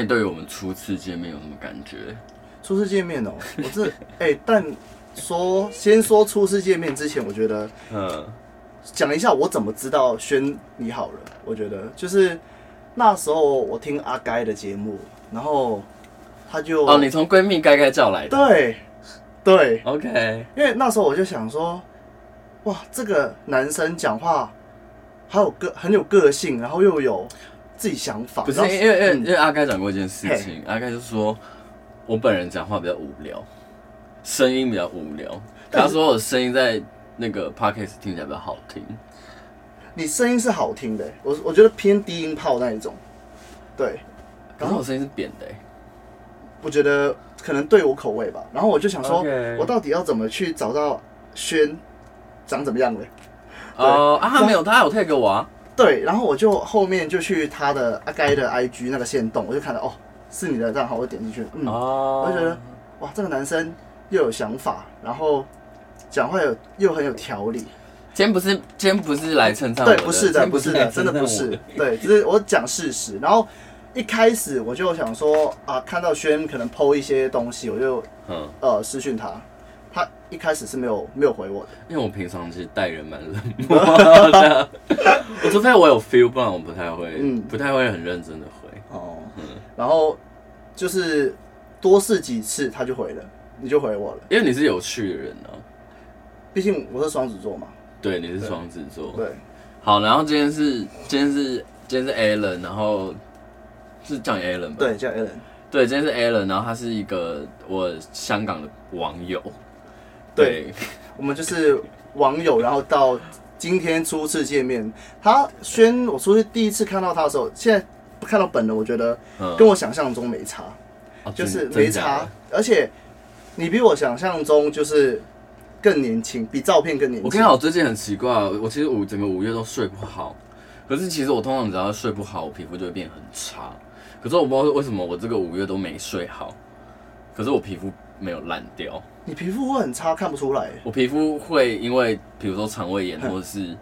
那你对于我们初次见面有什么感觉？初次见面哦、喔，我这哎、欸，但说先说初次见面之前，我觉得，嗯，讲一下我怎么知道轩你好了。我觉得就是那时候我听阿该的节目，然后他就哦，你从闺蜜该该叫来的，对对，OK，因为那时候我就想说，哇，这个男生讲话还有个很有个性，然后又有自己想法，不是因为因为、嗯、因为阿该讲过一件事情，阿该就说。我本人讲话比较无聊，声音比较无聊。他说我声音在那个 podcast 听起来比较好听。你声音是好听的，我我觉得偏低音炮那一种。对，可是我声音是扁的。我觉得可能对我口味吧。然后我就想说，我到底要怎么去找到轩长怎么样的？哦啊，他没有，他有 tag 我啊。对，然后我就后面就去他的阿该的 IG 那个线动，我就看到哦。是你的账号，我点进去，嗯，oh. 我就觉得，哇，这个男生又有想法，然后讲话有又很有条理。今天不是今天不是来称赞我，对，不是的，不是的，真的不是，对，只是我讲事实。然后一开始我就想说啊，看到轩可能 PO 一些东西，我就嗯呃私讯他，他一开始是没有没有回我的，因为我平常其实待人蛮冷漠的，我除非我有 feel，不然我不太会，嗯，不太会很认真的回。哦，嗯，然后就是多试几次，他就回了，你就回我了，因为你是有趣的人啊。毕竟我是双子座嘛。对，你是双子座。对。好，然后今天是今天是今天是 Alan，然后是叫你 Alan 吧？对，叫 Alan。对，今天是 Alan，然后他是一个我香港的网友。对，我们就是网友，然后到今天初次见面，他宣，我出去第一次看到他的时候，现在。看到本人，我觉得跟我想象中没差，嗯、就是没差，而且你比我想象中就是更年轻，比照片更年轻。我跟你讲，我最近很奇怪，我其实五整个五月都睡不好，可是其实我通常只要睡不好，我皮肤就会变很差。可是我不知道为什么我这个五月都没睡好，可是我皮肤没有烂掉。你皮肤会很差，看不出来。我皮肤会因为比如说肠胃炎或者是。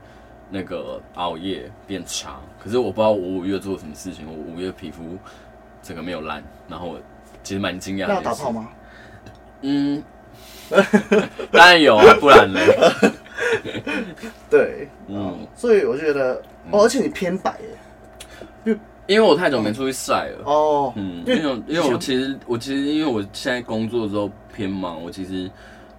那个熬夜变差，可是我不知道我五月做了什么事情，我五月皮肤整个没有烂，然后我其实蛮惊讶的。要打泡吗？嗯，当然有啊，不然呢？对，嗯，所以我觉得，哦，而且你偏白耶，因为我太久没出去晒了。哦，嗯，因为因为我其实我其实因为我现在工作的时候偏忙，我其实。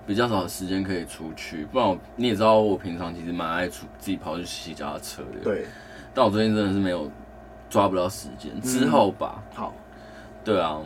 比较少时间可以出去，不然我你也知道，我平常其实蛮爱出自己跑去骑脚踏车的。对，但我最近真的是没有抓不到时间，之后吧。嗯、好，对啊，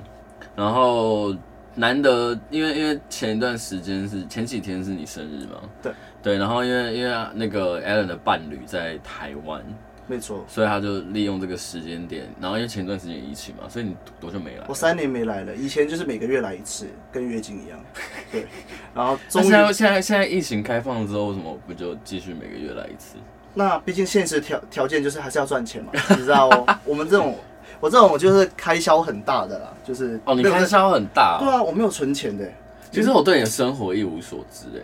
然后难得，因为因为前一段时间是前几天是你生日嘛？对对，然后因为因为那个 Alan 的伴侣在台湾。没错，所以他就利用这个时间点，然后因为前段时间疫情嘛，所以你多久没来？我三年没来了，以前就是每个月来一次，跟月经一样。对，然后现在现在现在疫情开放之后，为什么不就继续每个月来一次？那毕竟现实条条件就是还是要赚钱嘛，你知道哦。我们这种我这种我就是开销很大的啦，就是哦，你开销很大，对啊，我没有存钱的。其实我对你的生活一无所知哎。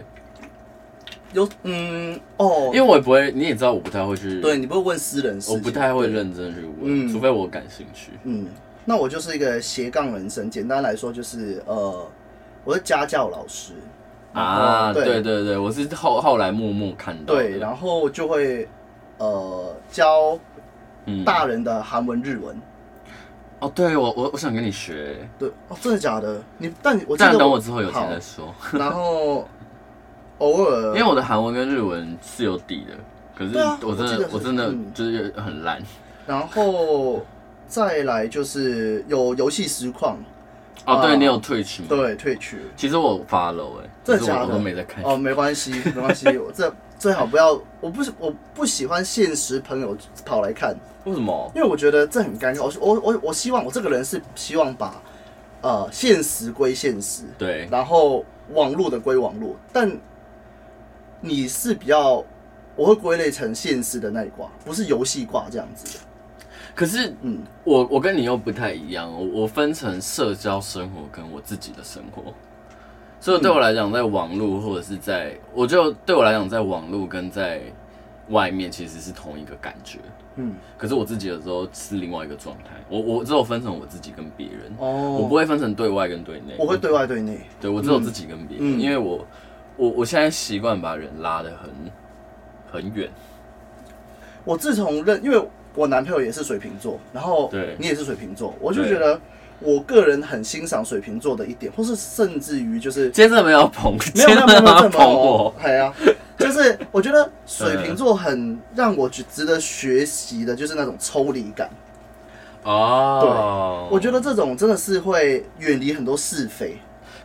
有嗯哦，因为我也不会，你也知道我不太会去，对，你不会问私人事，我不太会认真去问，嗯，除非我感兴趣。嗯，那我就是一个斜杠人生，简单来说就是呃，我是家教老师啊，对。对对，我是后后来默默看到，对，然后就会呃教大人的韩文日文。哦，对我我我想跟你学，对哦，真的假的？你但你我这样等我之后有钱再说，然后。偶尔，因为我的韩文跟日文是有底的，可是我真的我真的就是很烂。然后再来就是有游戏实况。哦，对你有退群吗？对，退群。其实我发了哎，这假的我都没在看。哦，没关系，没关系。我这最好不要，我不我不喜欢现实朋友跑来看。为什么？因为我觉得这很尴尬。我我我我希望我这个人是希望把呃现实归现实，对，然后网络的归网络，但。你是比较，我会归类成现实的那一挂，不是游戏挂这样子的。可是，嗯，我我跟你又不太一样，我我分成社交生活跟我自己的生活，所以对我来讲，在网络或者是在，我就对我来讲，在网络跟在外面其实是同一个感觉。嗯，可是我自己有时候是另外一个状态。我我只有分成我自己跟别人。哦，我不会分成对外跟对内。我会对外对内。对，我只有自己跟别人，嗯、因为我我我现在习惯把人拉得很很远。我自从认，因为我男朋友也是水瓶座，然后对你也是水瓶座，我就觉得我个人很欣赏水瓶座的一点，或是甚至于就是今天真的没有捧，没有没有没有这么捧我，对啊，就是我觉得水瓶座很让我值值得学习的，就是那种抽离感。哦，对，我觉得这种真的是会远离很多是非。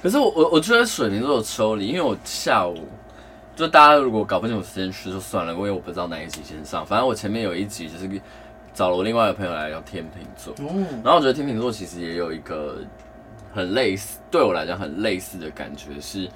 可是我我我觉得水瓶座有抽离，因为我下午。就大家如果搞不清楚时间序就算了，因为我不知道哪一集先上。反正我前面有一集就是找了我另外一个朋友来聊天秤座，然后我觉得天秤座其实也有一个很类似，对我来讲很类似的感觉是，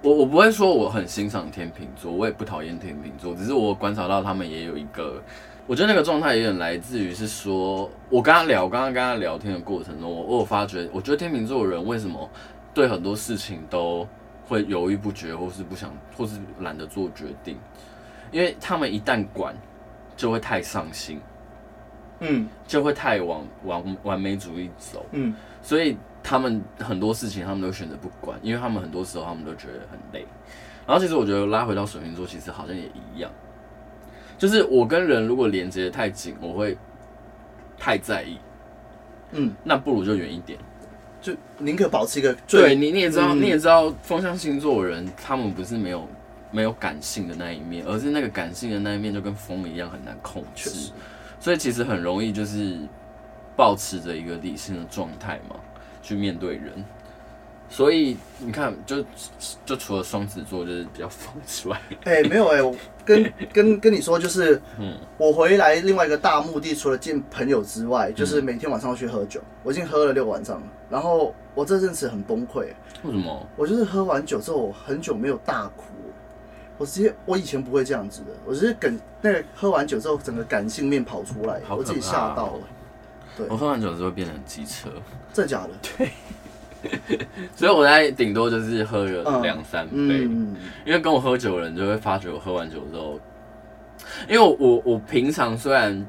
我我不会说我很欣赏天秤座，我也不讨厌天秤座，只是我观察到他们也有一个，我觉得那个状态有点来自于是说，我跟他聊，我刚刚跟他聊天的过程中，我我有发觉，我觉得天秤座的人为什么对很多事情都。会犹豫不决，或是不想，或是懒得做决定，因为他们一旦管，就会太上心，嗯，就会太往往完美主义走，嗯，所以他们很多事情他们都选择不管，因为他们很多时候他们都觉得很累。然后其实我觉得拉回到水瓶座，其实好像也一样，就是我跟人如果连接的太紧，我会太在意，嗯，那不如就远一点。就宁可保持一个对你，你也知道，嗯、你也知道，风象星座的人，他们不是没有没有感性的那一面，而是那个感性的那一面就跟风一样很难控制，所以其实很容易就是保持着一个理性的状态嘛，去面对人。所以你看，就就除了双子座就是比较疯之外，哎、欸，没有哎、欸，我跟 跟跟你说，就是，嗯，我回来另外一个大目的，除了见朋友之外，就是每天晚上去喝酒。我已经喝了六个晚上了，然后我这阵子很崩溃。为什么？我就是喝完酒之后，我很久没有大哭。我直接，我以前不会这样子的，我直接感那个喝完酒之后，整个感性面跑出来，我自己吓到了。对，我喝完酒之后变得很机车，真的假的？对。所以我在顶多就是喝个两三杯，嗯嗯、因为跟我喝酒的人就会发觉我喝完酒之后，因为我我，我平常虽然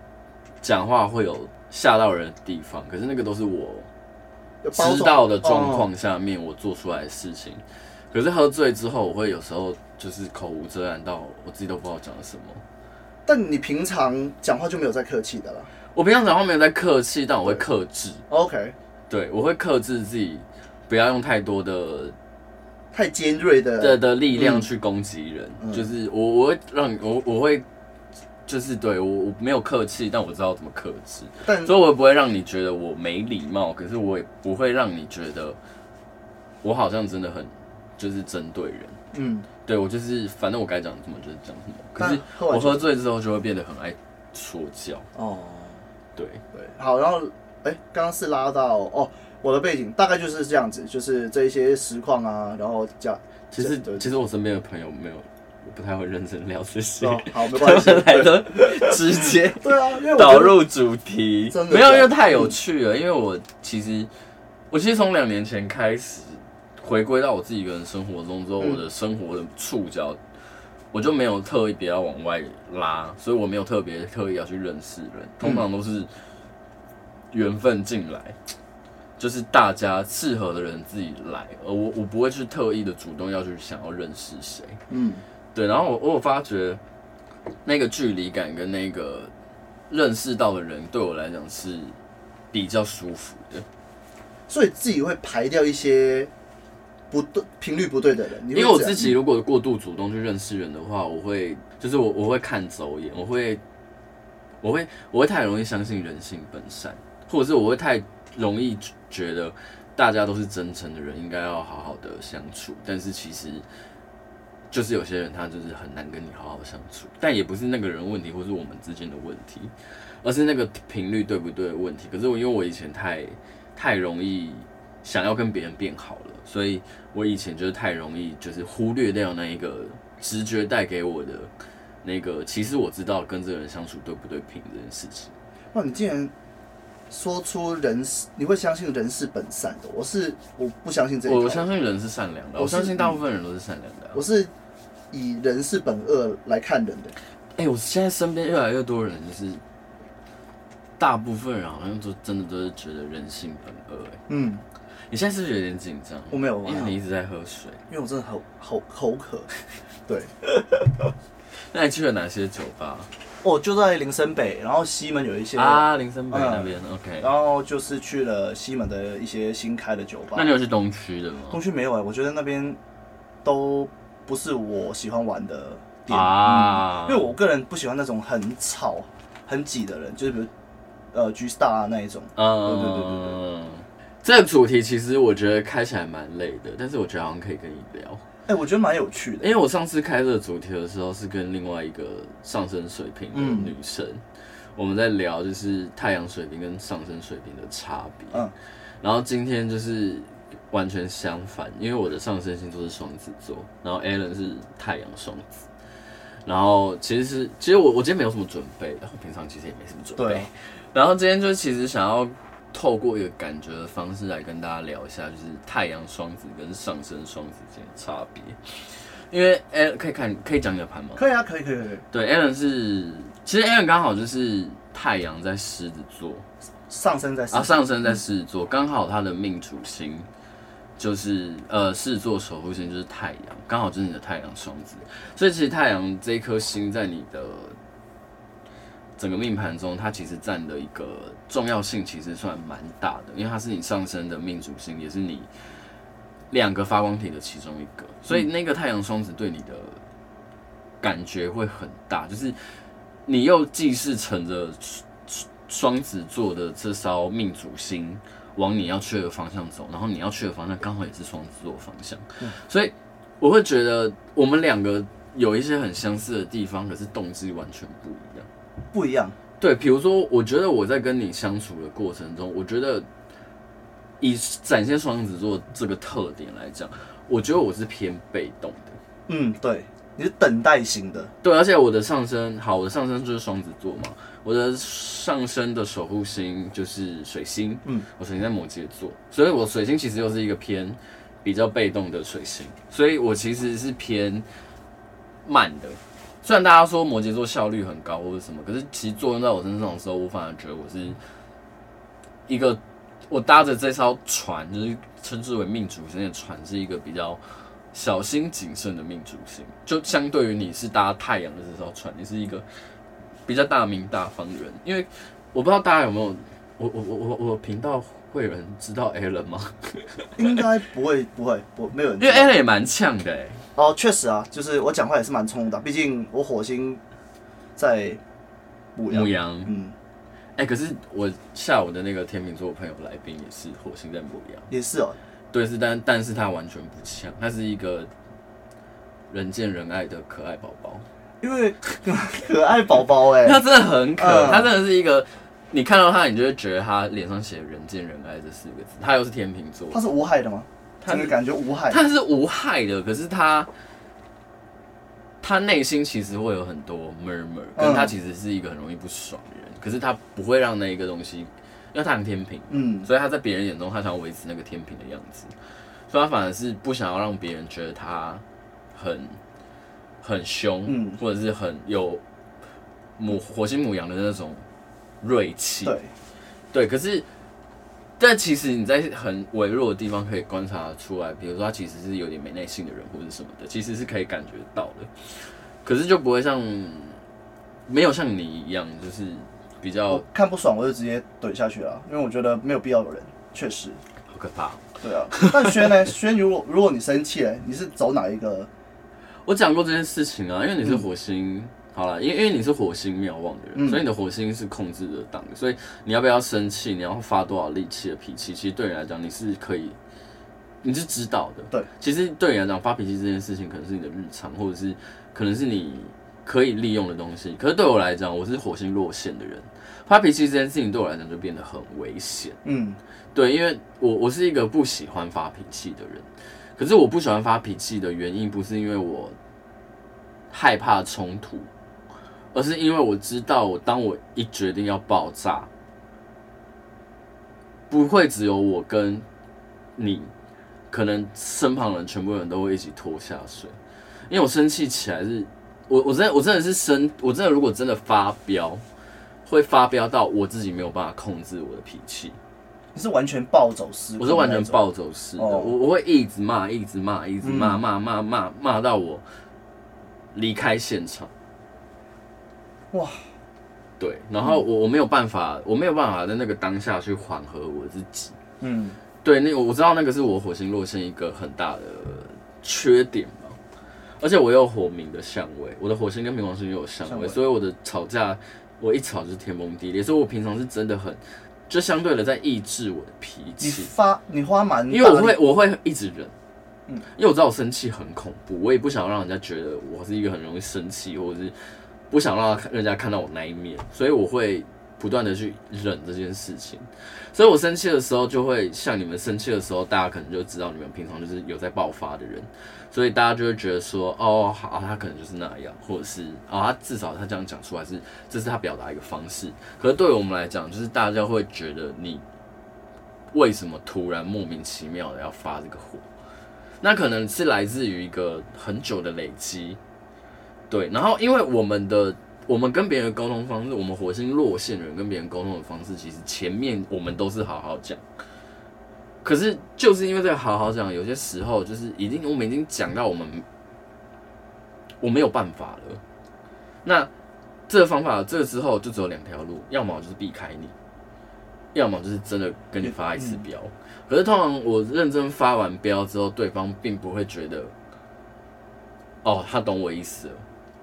讲话会有吓到人的地方，可是那个都是我知道的状况下面我做出来的事情。可是喝醉之后，我会有时候就是口无遮拦到我自己都不知道讲了什么。但你平常讲话就没有在客气的了？我平常讲话没有在客气，但我会克制。OK，对，我会克制自己。不要用太多的、太尖锐的的的力量去攻击人，嗯、就是我我会让你我我会就是对我我没有客气，但我知道怎么克制，但所以我也不会让你觉得我没礼貌，可是我也不会让你觉得我好像真的很就是针对人，嗯，对我就是反正我该讲什么就是讲什么，可是我喝醉之后就会变得很爱说教。哦，对。对，好，然后哎，刚刚是拉到哦。我的背景大概就是这样子，就是这一些实况啊，然后讲。其实，其实我身边的朋友没有，我不太会认真聊这些。哦、好，没关系，来的直接。对啊，因为导入主题，没有，因为太有趣了。因为我其实，我其实从两年前开始回归到我自己一个人生活中之后，嗯、我的生活的触角，我就没有特意别要往外拉，所以我没有特别特意要去认识人，通常都是缘分进来。就是大家适合的人自己来，而我我不会去特意的主动要去想要认识谁，嗯，对。然后我我有发觉那个距离感跟那个认识到的人对我来讲是比较舒服的，所以自己会排掉一些不对频率不对的人。因为我自己如果过度主动去认识人的话，我会就是我我会看走眼，我会我会我会太容易相信人性本善，或者是我会太容易。觉得大家都是真诚的人，应该要好好的相处。但是其实，就是有些人他就是很难跟你好好相处。但也不是那个人问题，或是我们之间的问题，而是那个频率对不对的问题。可是我因为我以前太太容易想要跟别人变好了，所以我以前就是太容易就是忽略掉那一个直觉带给我的那个，其实我知道跟这个人相处对不对频这件事情。哇，你竟然！说出人是，你会相信人是本善的。我是我不相信这个。我相信人是善良的，我相信大部分人都是善良的。我是以人是本恶来看人的。哎、欸，我现在身边越来越多人，就是大部分人好像都真的都是觉得人性本恶。哎，嗯，你现在是不是有点紧张？我没有，因为你一直在喝水。因为我真的好好口渴。对。那你去了哪些酒吧？哦，就在林森北，然后西门有一些啊，林森北那边、嗯、，OK。然后就是去了西门的一些新开的酒吧。那你有去东区的吗？东区没有哎、欸，我觉得那边都不是我喜欢玩的店啊、嗯，因为我个人不喜欢那种很吵、很挤的人，就是比如呃 G Star 啊那一种。嗯，对对对对对。这个主题其实我觉得开起来蛮累的，但是我觉得好像可以跟你聊。哎、欸，我觉得蛮有趣的，因为我上次开这个主题的时候是跟另外一个上升水平的女生，嗯、我们在聊就是太阳水平跟上升水平的差别。嗯，然后今天就是完全相反，因为我的上升星座是双子座，然后 Alan 是太阳双子，然后其实是其实我我今天没有什么准备，然后平常其实也没什么准备，对，然后今天就其实想要。透过一个感觉的方式来跟大家聊一下，就是太阳双子跟上升双子之间的差别。因为哎，可以看，可以讲你的盘吗？可以啊，可以，可以，可以。对，Alan 是，其实 Alan 刚好就是太阳在狮子座，上升在啊，上升在狮子座，刚好他的命主星就是呃狮子座守护星就是太阳，刚好就是你的太阳双子，所以其实太阳这一颗星在你的。整个命盘中，它其实占的一个重要性其实算蛮大的，因为它是你上升的命主星，也是你两个发光体的其中一个，所以那个太阳双子对你的感觉会很大，就是你又既是乘着双子座的这艘命主星往你要去的方向走，然后你要去的方向刚好也是双子座方向，所以我会觉得我们两个有一些很相似的地方，可是动机完全不一样。不一样，对，比如说，我觉得我在跟你相处的过程中，我觉得以展现双子座这个特点来讲，我觉得我是偏被动的。嗯，对，你是等待型的。对，而且我的上升，好，我的上升就是双子座嘛，我的上升的守护星就是水星，嗯，我水星在摩羯座，所以我水星其实又是一个偏比较被动的水星，所以我其实是偏慢的。虽然大家说摩羯座效率很高或者什么，可是其实作用在我身上的时候，我反而觉得我是一个我搭着这艘船，就是称之为命主星的船，是一个比较小心谨慎的命主星。就相对于你是搭太阳的这艘船，你是一个比较大名大方的人。因为我不知道大家有没有，我我我我我频道会有人知道 Alan 吗？应该不会，不会，不没有人，因为 Alan 也蛮呛的哎、欸。哦，确实啊，就是我讲话也是蛮冲的，毕竟我火星在牡羊。牡羊，嗯，哎、欸，可是我下午的那个天秤座朋友来宾也是火星在牡羊，也是哦，对，是，但但是他完全不呛，他是一个人见人爱的可爱宝宝，因为 可爱宝宝哎，他真的很可，嗯、他真的是一个，你看到他，你就会觉得他脸上写“人见人爱”这四个字，他又是天秤座，他是无害的吗？他的感觉无害，他是无害的，可是他他内心其实会有很多 murmur，跟他其实是一个很容易不爽的人，可是他不会让那一个东西，因为他很天平，嗯，所以他在别人眼中，他想要维持那个天平的样子，所以他反而是不想要让别人觉得他很很凶，嗯，或者是很有母火星母羊的那种锐气，对，对，可是。但其实你在很微弱的地方可以观察出来，比如说他其实是有点没耐性的人或者什么的，其实是可以感觉到的。可是就不会像没有像你一样，就是比较看不爽我就直接怼下去了，因为我觉得没有必要有人，确实好可怕。对啊，但轩呢？轩如果如果你生气，你是走哪一个？我讲过这件事情啊，因为你是火星。嗯好了，因为因为你是火星妙望的人，嗯、所以你的火星是控制的档，所以你要不要生气，你要发多少力气的脾气，其实对你来讲你是可以，你是知道的。对，其实对你来讲发脾气这件事情可能是你的日常，或者是可能是你可以利用的东西。可是对我来讲，我是火星落陷的人，发脾气这件事情对我来讲就变得很危险。嗯，对，因为我我是一个不喜欢发脾气的人，可是我不喜欢发脾气的原因不是因为我害怕冲突。而是因为我知道，我当我一决定要爆炸，不会只有我跟你，可能身旁人全部人都会一起拖下水。因为我生气起来是我我真的我真的是生，我真的如果真的发飙，会发飙到我自己没有办法控制我的脾气。你是完全暴走式？我是完全暴走式的，我我会一直骂，一直骂，一直骂，骂骂骂骂到我离开现场。哇，对，然后我我没有办法，我没有办法在那个当下去缓和我自己。嗯，对，那我知道那个是我火星落陷一个很大的缺点嘛，而且我有火冥的相位，我的火星跟冥王星又有相位，所以我的吵架，我一吵就是天崩地裂，所以我平常是真的很。就相对的在抑制我的脾气，你发你花蛮，因为我会我会一直忍，嗯，因为我知道我生气很恐怖，我也不想让人家觉得我是一个很容易生气，或者是不想让人家看到我那一面，所以我会不断的去忍这件事情。所以我生气的时候，就会像你们生气的时候，大家可能就知道你们平常就是有在爆发的人。所以大家就会觉得说，哦，好，他可能就是那样，或者是，哦，他至少他这样讲出来是，这是他表达一个方式。可是对于我们来讲，就是大家会觉得你为什么突然莫名其妙的要发这个火？那可能是来自于一个很久的累积，对。然后因为我们的我们跟别人的沟通方式，我们火星落线人跟别人沟通的方式，其实前面我们都是好好讲。可是就是因为这个好好讲，有些时候就是已经我们已经讲到我们我没有办法了。那这个方法，这个之后就只有两条路，要么就是避开你，要么就是真的跟你发一次飙。可是通常我认真发完飙之后，对方并不会觉得哦，他懂我意思了，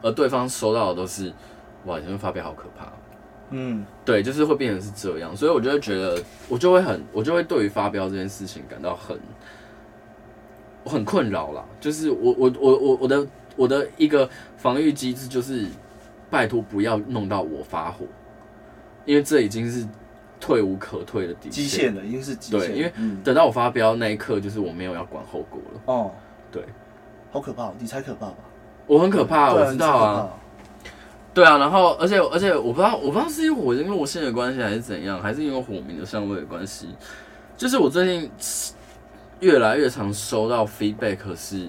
而对方收到的都是哇，你这边发飙好可怕。嗯，对，就是会变成是这样，所以我就会觉得，我就会很，我就会对于发飙这件事情感到很，我很困扰啦。就是我我我我我的我的一个防御机制就是，拜托不要弄到我发火，因为这已经是退无可退的底线，极限了，已经是极限。对，因为等到我发飙那一刻，就是我没有要管后果了。哦，对，好可怕，你才可怕吧？我很可怕，我知道啊。对啊，然后而且而且我不知道我不知道是因为火星落线的关系还是怎样，还是因为火明的相位的关系，就是我最近越来越常收到 feedback，是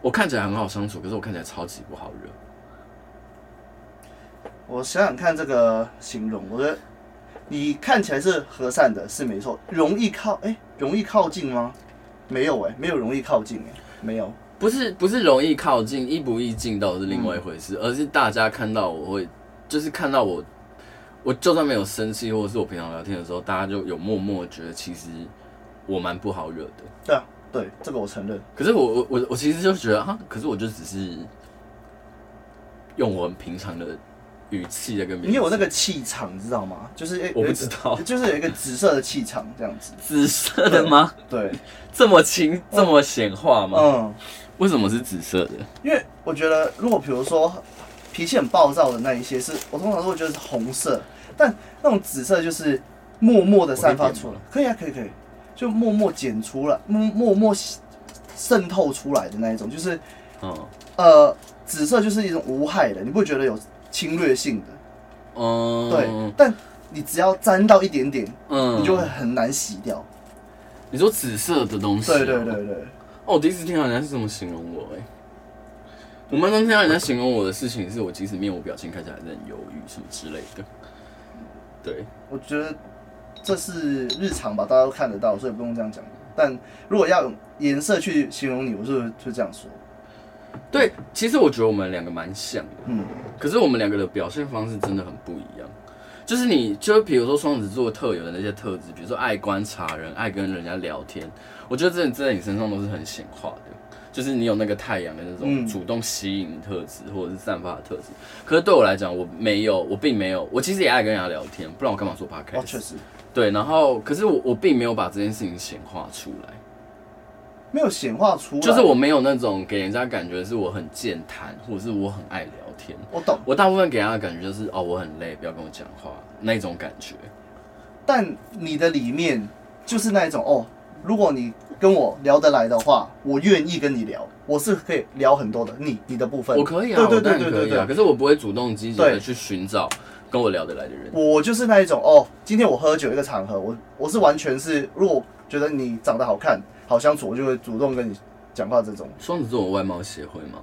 我看起来很好相处，可是我看起来超级不好惹。我想想看这个形容，我觉得你看起来是和善的，是没错，容易靠哎，容易靠近吗？没有哎，没有容易靠近哎，没有。不是不是容易靠近，易不易近到是另外一回事，嗯、而是大家看到我会，就是看到我，我就算没有生气，或者是我平常聊天的时候，大家就有默默觉得其实我蛮不好惹的。对啊，对，这个我承认。可是我我我我其实就觉得啊，可是我就只是用我很平常的语气在跟别人。你有那个气场，你知道吗？就是我不知道，就是有一个紫色的气场这样子。紫色的吗？对，这么轻，这么显化吗？嗯。为什么是紫色的？因为我觉得，如果比如说脾气很暴躁的那一些是，是我通常都会觉得是红色，但那种紫色就是默默的散发出来。可以啊，可以可以，就默默剪出来，默默默渗透出来的那一种，就是，嗯，呃，紫色就是一种无害的，你不会觉得有侵略性的，嗯，对，但你只要沾到一点点，嗯，你就会很难洗掉。你说紫色的东西？对对对对。哦，我第一次听到人家是这么形容我哎、欸，我蛮常听到人家形容我的事情是我即使面无表情看起来还是很忧郁什么之类的。对，我觉得这是日常吧，大家都看得到，所以不用这样讲。但如果要用颜色去形容你，我是就这样说。对，其实我觉得我们两个蛮像的，嗯，可是我们两个的表现方式真的很不一样。就是你，就比如说双子座特有的那些特质，比如说爱观察人，爱跟人家聊天，我觉得这在你身上都是很显化的。就是你有那个太阳的那种主动吸引的特质，嗯、或者是散发的特质。可是对我来讲，我没有，我并没有。我其实也爱跟人家聊天，不然我干嘛做 podcast？哦，确实。对，然后可是我我并没有把这件事情显化出来。没有显化出来，就是我没有那种给人家感觉是我很健谈，或者是我很爱聊天。我懂，我大部分给人家的感觉就是哦，我很累，不要跟我讲话那种感觉。但你的里面就是那一种哦，如果你跟我聊得来的话，我愿意跟你聊，我是可以聊很多的。你你的部分，我可以啊，对对对对对对。可是我不会主动积极的去寻找跟我聊得来的人。我就是那一种哦，今天我喝酒一个场合，我我是完全是，如果觉得你长得好看。好相处，我就会主动跟你讲话。这种双子座有外貌协会吗？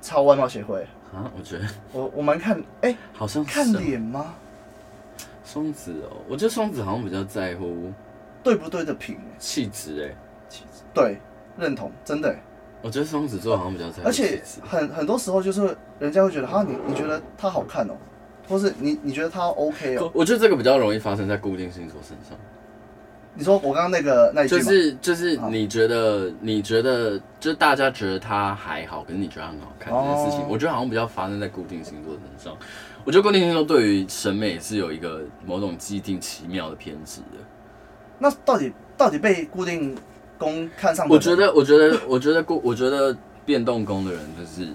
超外貌协会啊？我觉得我我蛮看，哎、欸，好像看脸吗？双子哦，我觉得双子好像比较在乎对不对的品气质，哎，气质对，认同，真的。我觉得双子座好像比较在，而且很很多时候就是人家会觉得，哈，你你觉得他好看哦，或是你你觉得他 OK 哦？我觉得这个比较容易发生在固定星座身上。你说我刚刚那个那一句就是就是你觉得你觉得就是大家觉得他还好，可是你觉得他很好看这件事情，我觉得好像比较发生在固定星座身上。我觉得固定星座对于审美是有一个某种既定奇妙的偏执的。那到底到底被固定工看上？我觉得我觉得我觉得固我觉得变动工的人就是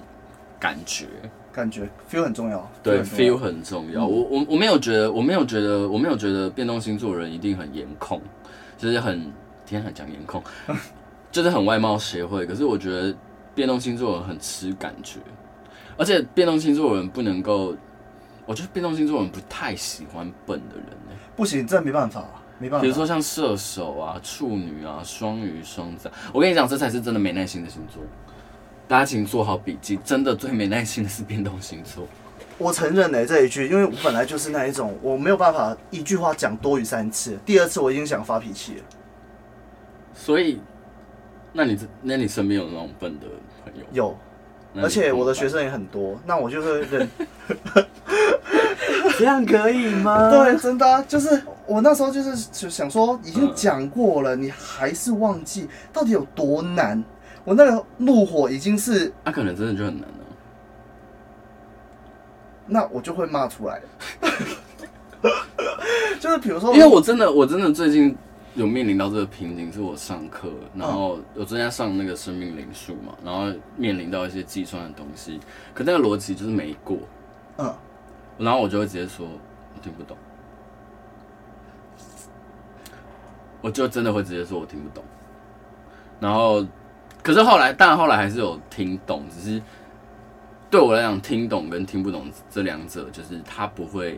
感觉感觉 feel 很重要，对 feel 很重要。我我我没有觉得我没有觉得我没有觉得变动星座的人一定很颜控。就是很天很讲颜控，就是很外貌协会。可是我觉得变动星座人很吃感觉，而且变动星座人不能够，我觉得变动星座人不太喜欢笨的人呢。不行，这没办法，没办法。比如说像射手啊、处女啊、双鱼、双子，我跟你讲，这才是真的没耐心的星座。大家请做好笔记，真的最没耐心的是变动星座。我承认呢这一句，因为我本来就是那一种，我没有办法一句话讲多于三次，第二次我已经想发脾气了。所以，那你那你身边有那种笨的朋友？有，而且我的学生也很多，那我就会忍。这样可以吗？对，真的啊，就是我那时候就是就想说，已经讲过了，你还是忘记，到底有多难？我那个怒火已经是，那可能真的就很难。那我就会骂出来，就是比如说，因为我真的，我真的最近有面临到这个瓶颈，是我上课，然后我正在上那个生命灵数嘛，然后面临到一些计算的东西，可那个逻辑就是没过，嗯，然后我就会直接说，我听不懂，我就真的会直接说我听不懂，然后，可是后来，但后来还是有听懂，只是。对我来讲，听懂跟听不懂这两者，就是他不会，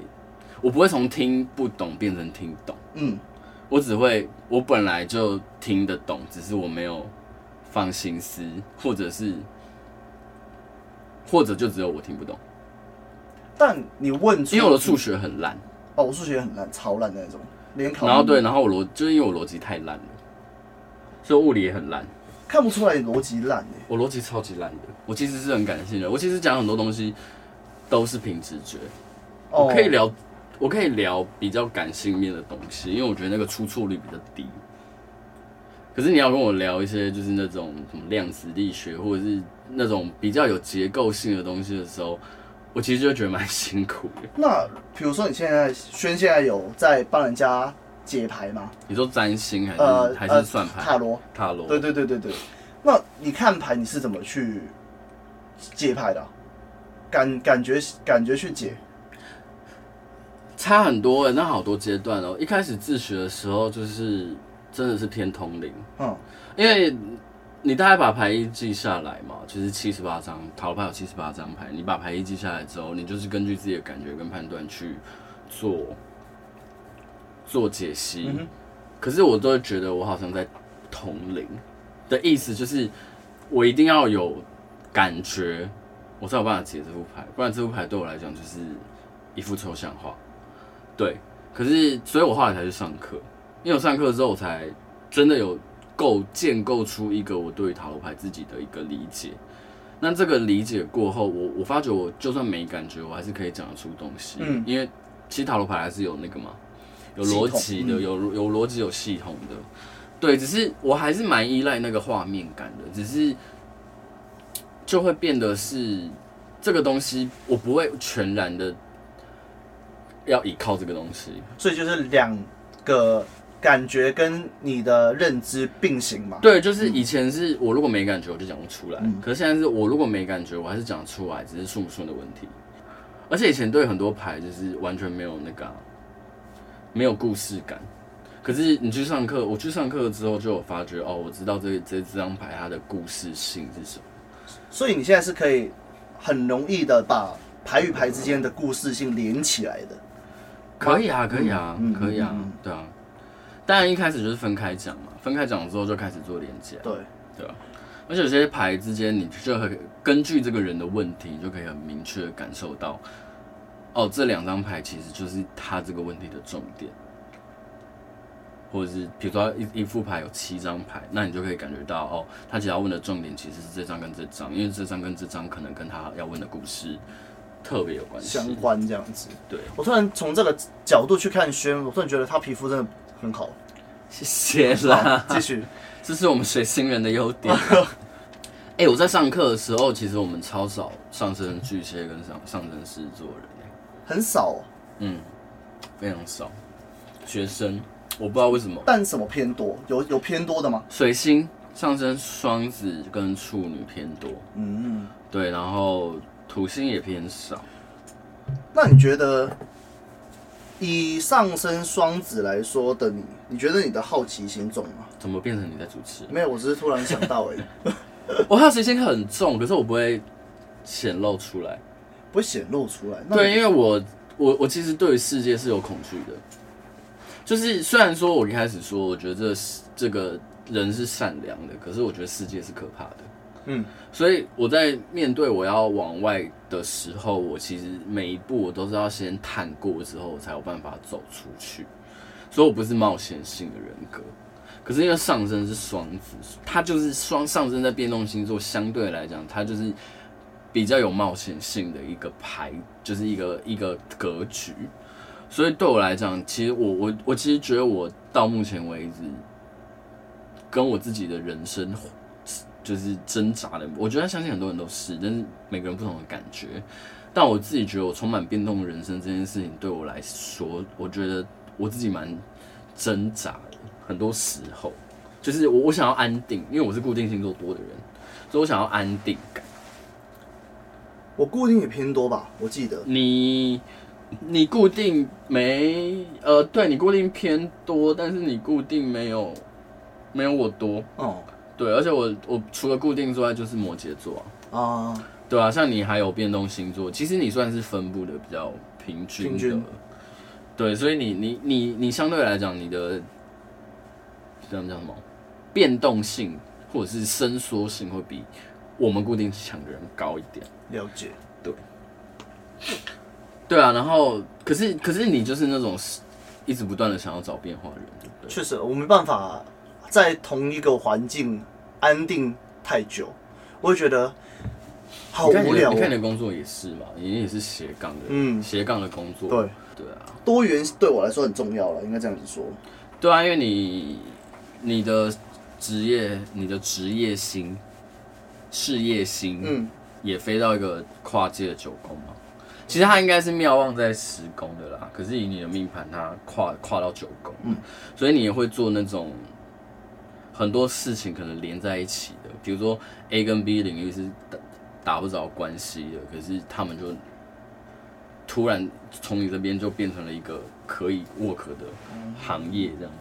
我不会从听不懂变成听懂。嗯，我只会，我本来就听得懂，只是我没有放心思，或者是，或者就只有我听不懂。但你问，因为我的数学很烂。哦，我数学很烂，超烂的那种，连考。然后对，然后我逻，就是因为我逻辑太烂了，所以物理也很烂。看不出来你逻辑烂，我逻辑超级烂的。我其实是很感性的，我其实讲很多东西都是凭直觉。我可以聊，我可以聊比较感性面的东西，因为我觉得那个出错率比较低。可是你要跟我聊一些就是那种什么量子力学或者是那种比较有结构性的东西的时候，我其实就觉得蛮辛苦的。那比如说你现在轩现在有在帮人家？解牌吗？你说占星还是、呃、还是算牌？塔罗，塔罗。对对对对对。那你看牌，你是怎么去解牌的、啊？感感觉感觉去解，差很多那好多阶段哦。一开始自学的时候，就是真的是偏通灵。嗯，因为你大概把牌意记下来嘛，就是七十八张塔罗牌有七十八张牌，你把牌意记下来之后，你就是根据自己的感觉跟判断去做。做解析，嗯、可是我都会觉得我好像在同龄的意思，就是我一定要有感觉，我才有办法解这副牌，不然这副牌对我来讲就是一副抽象画。对，可是所以我后来才去上课，因为我上课之后，我才真的有构建构出一个我对于塔罗牌自己的一个理解。那这个理解过后，我我发觉我就算没感觉，我还是可以讲得出东西。嗯，因为其实塔罗牌还是有那个嘛。有逻辑的，有有逻辑有系统的，对，只是我还是蛮依赖那个画面感的，只是就会变得是这个东西，我不会全然的要依靠这个东西，所以就是两个感觉跟你的认知并行嘛。对，就是以前是我如果没感觉我就讲不出来，嗯、可是现在是我如果没感觉我还是讲出来，只是顺不顺的问题。而且以前对很多牌就是完全没有那个、啊。没有故事感，可是你去上课，我去上课之后就有发觉哦，我知道这这这张牌它的故事性是什么。所以你现在是可以很容易的把牌与牌之间的故事性连起来的。可以啊，可以啊，嗯、可以啊，嗯、对啊。当然一开始就是分开讲嘛，分开讲之后就开始做连接。对，对啊。而且有些牌之间，你就可以根据这个人的问题，你就可以很明确的感受到，哦，这两张牌其实就是他这个问题的重点。或者是比如说一一副牌有七张牌，那你就可以感觉到哦，他只要问的重点其实是这张跟这张，因为这张跟这张可能跟他要问的故事特别有关系，相关这样子。对，我突然从这个角度去看轩，我突然觉得他皮肤真的很好。谢谢啦，继续，这是我们水星人的优点。哎、欸，我在上课的时候，其实我们超少上升巨蟹跟上上升狮子座人，很少，嗯，非常少学生。我不知道为什么，但什么偏多？有有偏多的吗？水星上升双子跟处女偏多，嗯，对，然后土星也偏少。那你觉得以上升双子来说的你，你觉得你的好奇心重吗？怎么变成你在主持？没有，我只是突然想到而已。我好奇心很重，可是我不会显露出来，不会显露出来。对，因为我我我其实对于世界是有恐惧的。就是虽然说，我一开始说，我觉得这这个人是善良的，可是我觉得世界是可怕的。嗯，所以我在面对我要往外的时候，我其实每一步我都是要先探过之后，我才有办法走出去。所以我不是冒险性的人格，可是因为上升是双子，它就是双上升在变动星座，相对来讲，它就是比较有冒险性的一个牌，就是一个一个格局。所以对我来讲，其实我我我其实觉得我到目前为止，跟我自己的人生就是挣扎的。我觉得相信很多人都是，但是每个人不同的感觉。但我自己觉得我充满变动的人生这件事情，对我来说，我觉得我自己蛮挣扎的。很多时候，就是我我想要安定，因为我是固定星座多的人，所以我想要安定感。我固定也偏多吧，我记得你。你固定没呃，对你固定偏多，但是你固定没有没有我多哦。对，而且我我除了固定之外，就是摩羯座啊。啊对啊，像你还有变动星座，其实你算是分布的比较平均的。平均。对，所以你你你你相对来讲，你的这样叫什么？变动性或者是伸缩性会比我们固定强的人高一点。了解。对。对啊，然后可是可是你就是那种一直不断的想要找变化的人，对不对？确实，我没办法在同一个环境安定太久，我会觉得好无聊。你看你的工作也是嘛，你也是斜杠的，嗯，斜杠的工作，对。对啊，多元对我来说很重要了，应该这样子说。对啊，因为你你的职业、你的职业心、事业心，嗯，也飞到一个跨界的九宫嘛。其实他应该是妙望在十宫的啦，可是以你的命盘，它跨跨到九宫，嗯，所以你也会做那种很多事情可能连在一起的，比如说 A 跟 B 领域是打打不着关系的，可是他们就突然从你这边就变成了一个可以 work 的行业这样。